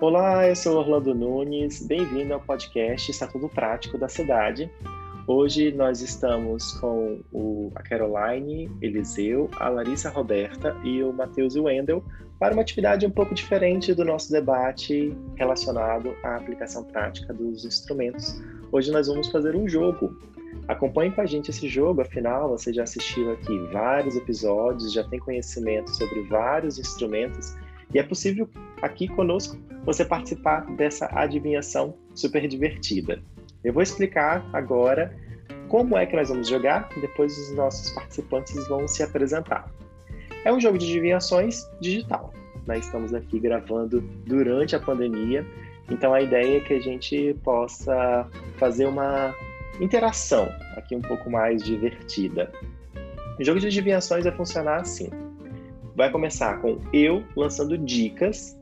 Olá, eu sou Orlando Nunes, bem-vindo ao podcast Estatuto Prático da Cidade. Hoje nós estamos com o, a Caroline, Eliseu, a Larissa Roberta e o Matheus Wendel para uma atividade um pouco diferente do nosso debate relacionado à aplicação prática dos instrumentos. Hoje nós vamos fazer um jogo. Acompanhe com a gente esse jogo, afinal você já assistiu aqui vários episódios, já tem conhecimento sobre vários instrumentos e é possível aqui conosco você participar dessa adivinhação super divertida. Eu vou explicar agora como é que nós vamos jogar, depois os nossos participantes vão se apresentar. É um jogo de adivinhações digital. Nós estamos aqui gravando durante a pandemia, então a ideia é que a gente possa fazer uma interação aqui um pouco mais divertida. O jogo de adivinhações vai funcionar assim vai começar com eu lançando dicas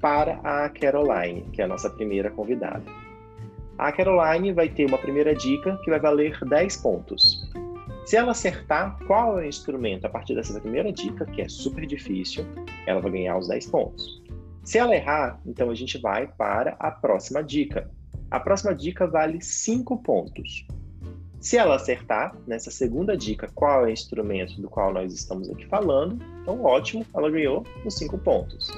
para a Caroline, que é a nossa primeira convidada. A Caroline vai ter uma primeira dica que vai valer 10 pontos. Se ela acertar qual é o instrumento a partir dessa primeira dica, que é super difícil, ela vai ganhar os 10 pontos. Se ela errar, então a gente vai para a próxima dica. A próxima dica vale 5 pontos. Se ela acertar nessa segunda dica qual é o instrumento do qual nós estamos aqui falando, então ótimo, ela ganhou os cinco pontos.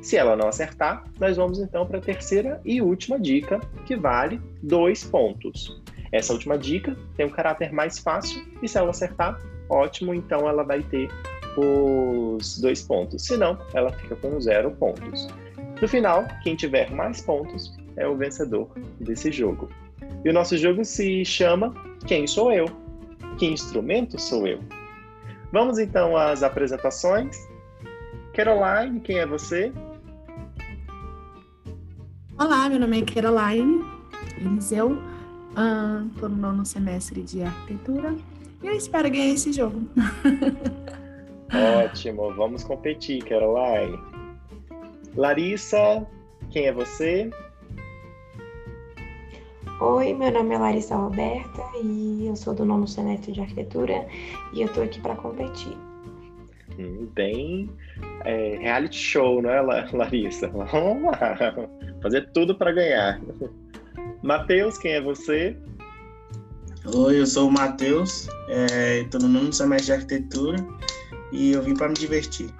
Se ela não acertar, nós vamos então para a terceira e última dica, que vale dois pontos. Essa última dica tem um caráter mais fácil, e se ela acertar, ótimo, então ela vai ter os dois pontos. Se não, ela fica com zero pontos. No final, quem tiver mais pontos é o vencedor desse jogo. E o nosso jogo se chama Quem Sou Eu? Que instrumento sou eu? Vamos então às apresentações. Caroline, quem é você? Olá, meu nome é Caroline Eliseu. Estou uh, no nono semestre de arquitetura e eu espero ganhar esse jogo. Ótimo, vamos competir, Caroline. Larissa, quem é você? Oi, meu nome é Larissa Roberta e eu sou do nono semestre de arquitetura e eu tô aqui para competir. Hum, bem é, reality show, né, Larissa? Vamos lá, fazer tudo para ganhar. Matheus, quem é você? Oi, eu sou o Matheus, estou é, no nono semestre de arquitetura e eu vim para me divertir.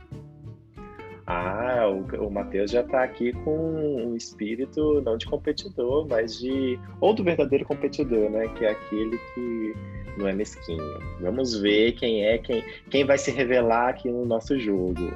O, o Matheus já está aqui com um espírito não de competidor, mas de. ou do verdadeiro competidor, né? Que é aquele que não é mesquinho. Vamos ver quem é, quem, quem vai se revelar aqui no nosso jogo.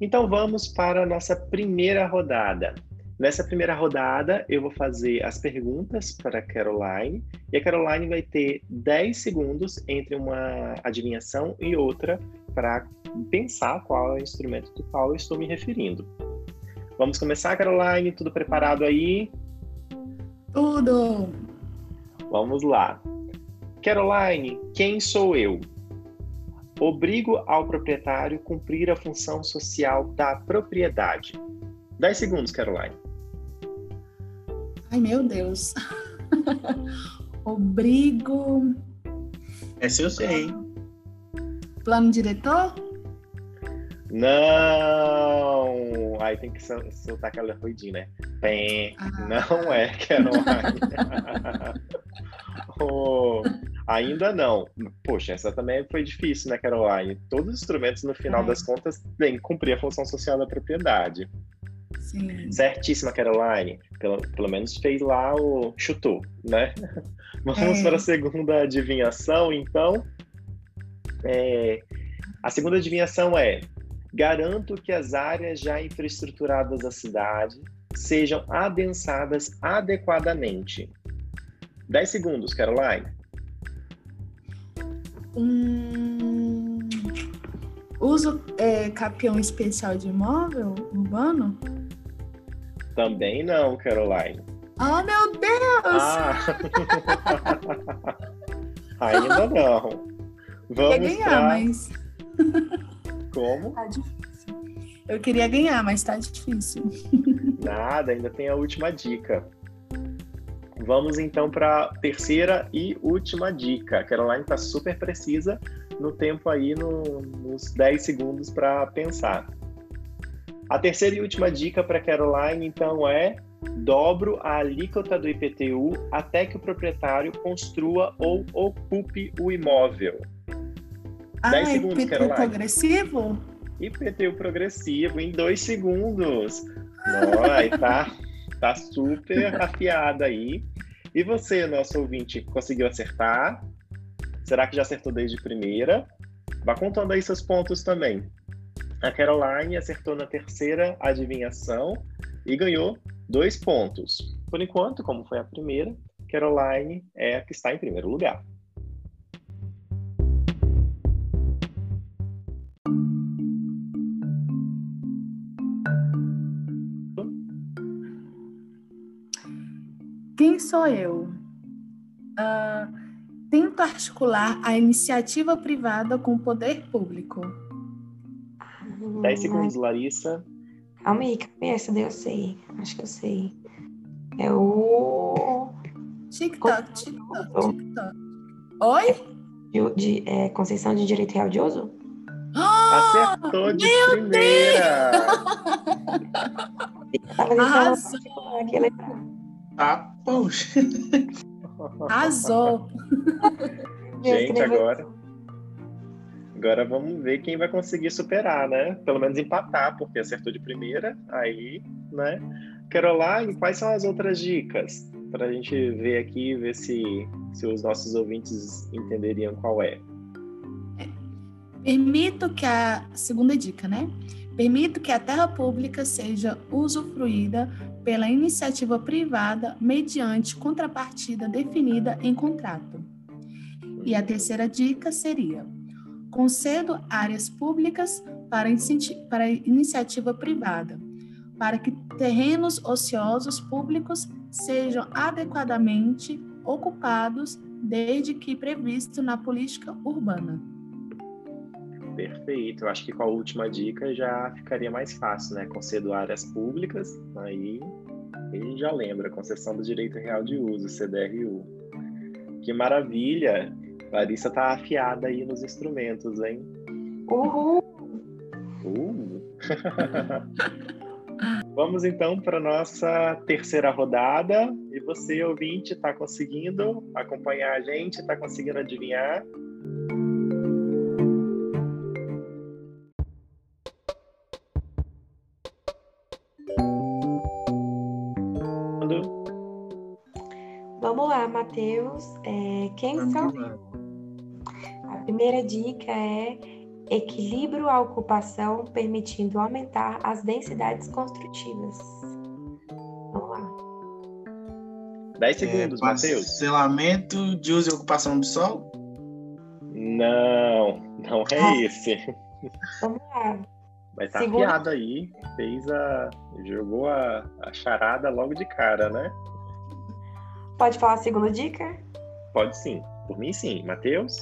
Então vamos para a nossa primeira rodada. Nessa primeira rodada, eu vou fazer as perguntas para a Caroline, e a Caroline vai ter 10 segundos entre uma adivinhação e outra para pensar qual é o instrumento do qual eu estou me referindo. Vamos começar, Caroline? Tudo preparado aí? Tudo! Vamos lá. Caroline, quem sou eu? Obrigo ao proprietário cumprir a função social da propriedade. 10 segundos, Caroline. Ai, meu Deus. Obrigo. Essa eu sei. Plano diretor? Não! Aí tem que soltar aquela ruidinha, né? Pem. Ah. Não é, Caroline. oh. Ainda não. Poxa, essa também foi difícil, né, Caroline? Todos os instrumentos, no final é. das contas, têm que cumprir a função social da propriedade. Sim. Certíssima, Caroline. Pelo, pelo menos fez lá o. chutou, né? Vamos é. para a segunda adivinhação, então. É... A segunda adivinhação é: Garanto que as áreas já infraestruturadas da cidade sejam adensadas adequadamente. 10 segundos, Caroline. Hum, uso é, capião especial de imóvel urbano? Também não, Caroline. Oh, meu Deus! Ah. Ainda não. Vamos Quer ganhar, pra... mas Como? tá difícil. Eu queria ganhar, mas tá difícil. Nada, ainda tem a última dica. Vamos então para a terceira e última dica. A Caroline está super precisa no tempo aí, no, nos 10 segundos para pensar. A terceira e última dica para Caroline, então, é dobro a alíquota do IPTU até que o proprietário construa ou ocupe o imóvel. Ah, 10 segundos, IPTU Caroline. progressivo? IPTU progressivo em dois segundos. Ai, tá, tá super afiada aí. E você, nosso ouvinte, conseguiu acertar? Será que já acertou desde primeira? Vá contando aí seus pontos também. A Caroline acertou na terceira adivinhação e ganhou dois pontos. Por enquanto, como foi a primeira, Caroline é a que está em primeiro lugar. Sou eu? Ah, tento articular a iniciativa privada com o poder público. 10 segundos, Larissa. Calma aí, calma aí, essa daí eu sei. Acho que eu sei. É o. TikTok, TikTok, TikTok. Oi? De, de, é, concessão de direito real de uso? Ah, Acertou de primeira! Tava tentando Arrasou. Ah, poxa. Arrasou. Gente, agora. Agora vamos ver quem vai conseguir superar, né? Pelo menos empatar, porque acertou de primeira, aí, né? Caroline, quais são as outras dicas? Para a gente ver aqui, ver se, se os nossos ouvintes entenderiam qual é. Permito que a segunda dica, né? Permito que a terra pública seja usufruída pela iniciativa privada mediante contrapartida definida em contrato. E a terceira dica seria: concedo áreas públicas para, para iniciativa privada, para que terrenos ociosos públicos sejam adequadamente ocupados desde que previsto na política urbana. Perfeito. Eu acho que com a última dica já ficaria mais fácil, né? Concedo áreas públicas, aí a gente já lembra, concessão do direito real de uso, CDRU. Que maravilha! Larissa tá afiada aí nos instrumentos, hein? Uhul! Uh. Vamos então para nossa terceira rodada. E você, ouvinte, está conseguindo acompanhar a gente? Está conseguindo adivinhar? Matheus. É, quem são? A primeira dica é equilíbrio a ocupação, permitindo aumentar as densidades construtivas. Vamos lá. 10 É, segundos, Matheus. Parcelamento de uso e ocupação do solo? Não, não é Ah. esse. Vamos lá. Mas tá Segunda- aí. Fez a. jogou a, a charada logo de cara, né? Pode falar a segunda dica? Pode sim. Por mim, sim. Matheus?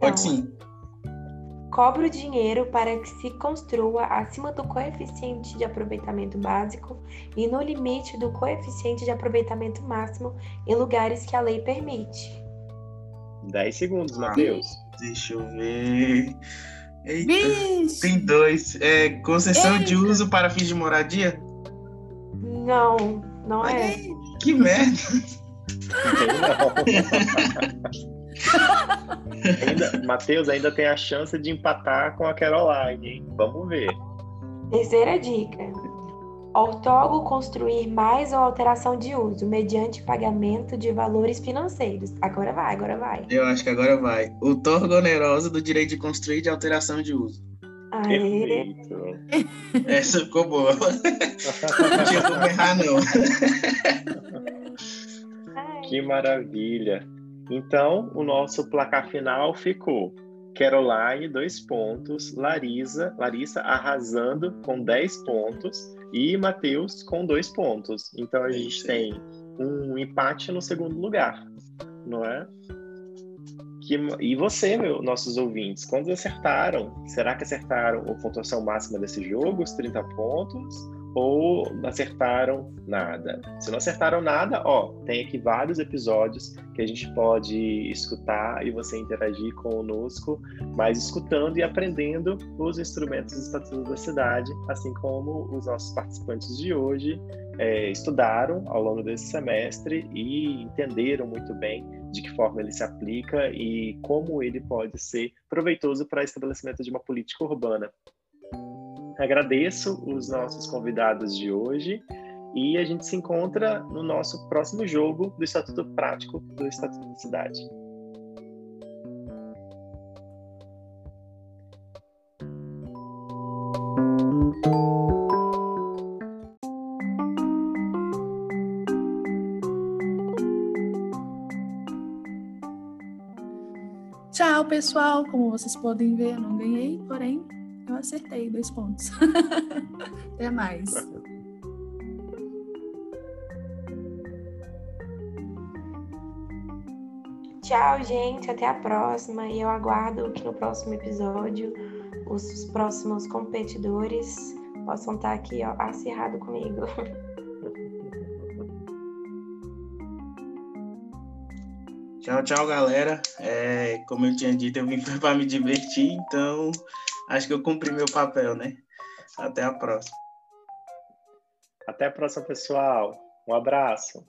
Pode Não. sim. Cobro dinheiro para que se construa acima do coeficiente de aproveitamento básico e no limite do coeficiente de aproveitamento máximo em lugares que a lei permite. 10 segundos, Ah. Matheus. Deixa eu ver. Eita, Vixe! tem dois. É, concessão de Eita. uso para fins de moradia? Não, não é. Que merda. Ainda, Matheus ainda tem a chance de empatar com a Caroline, hein? Vamos ver. Terceira dica. Ortogo construir mais ou alteração de uso mediante pagamento de valores financeiros. Agora vai, agora vai. Eu acho que agora vai. Outorga onerosa do direito de construir de alteração de uso. Aê. Perfeito. Essa ficou boa. Não tinha como errar, não. Que maravilha. Então, o nosso placar final ficou Caroline, dois pontos, Larissa, Larissa arrasando com 10 pontos e Matheus com dois pontos. Então a gente tem um empate no segundo lugar, não é? E você, meu, nossos ouvintes, quantos acertaram? Será que acertaram a pontuação máxima desse jogo, os 30 pontos? Ou acertaram nada? Se não acertaram nada, ó, tem aqui vários episódios que a gente pode escutar e você interagir conosco, mas escutando e aprendendo os instrumentos dos estatutos da cidade, assim como os nossos participantes de hoje é, estudaram ao longo desse semestre e entenderam muito bem de que forma ele se aplica e como ele pode ser proveitoso para o estabelecimento de uma política urbana. Agradeço os nossos convidados de hoje e a gente se encontra no nosso próximo jogo do Estatuto Prático do Estatuto da Cidade. Tchau, pessoal. Como vocês podem ver, não ganhei, porém, eu acertei dois pontos. Até mais. Tchau, gente. Até a próxima. E eu aguardo que no próximo episódio os próximos competidores possam estar aqui, ó, acirrado comigo. Tchau, tchau, galera. É, como eu tinha dito, eu vim para me divertir, então acho que eu cumpri meu papel, né? Até a próxima. Até a próxima, pessoal. Um abraço.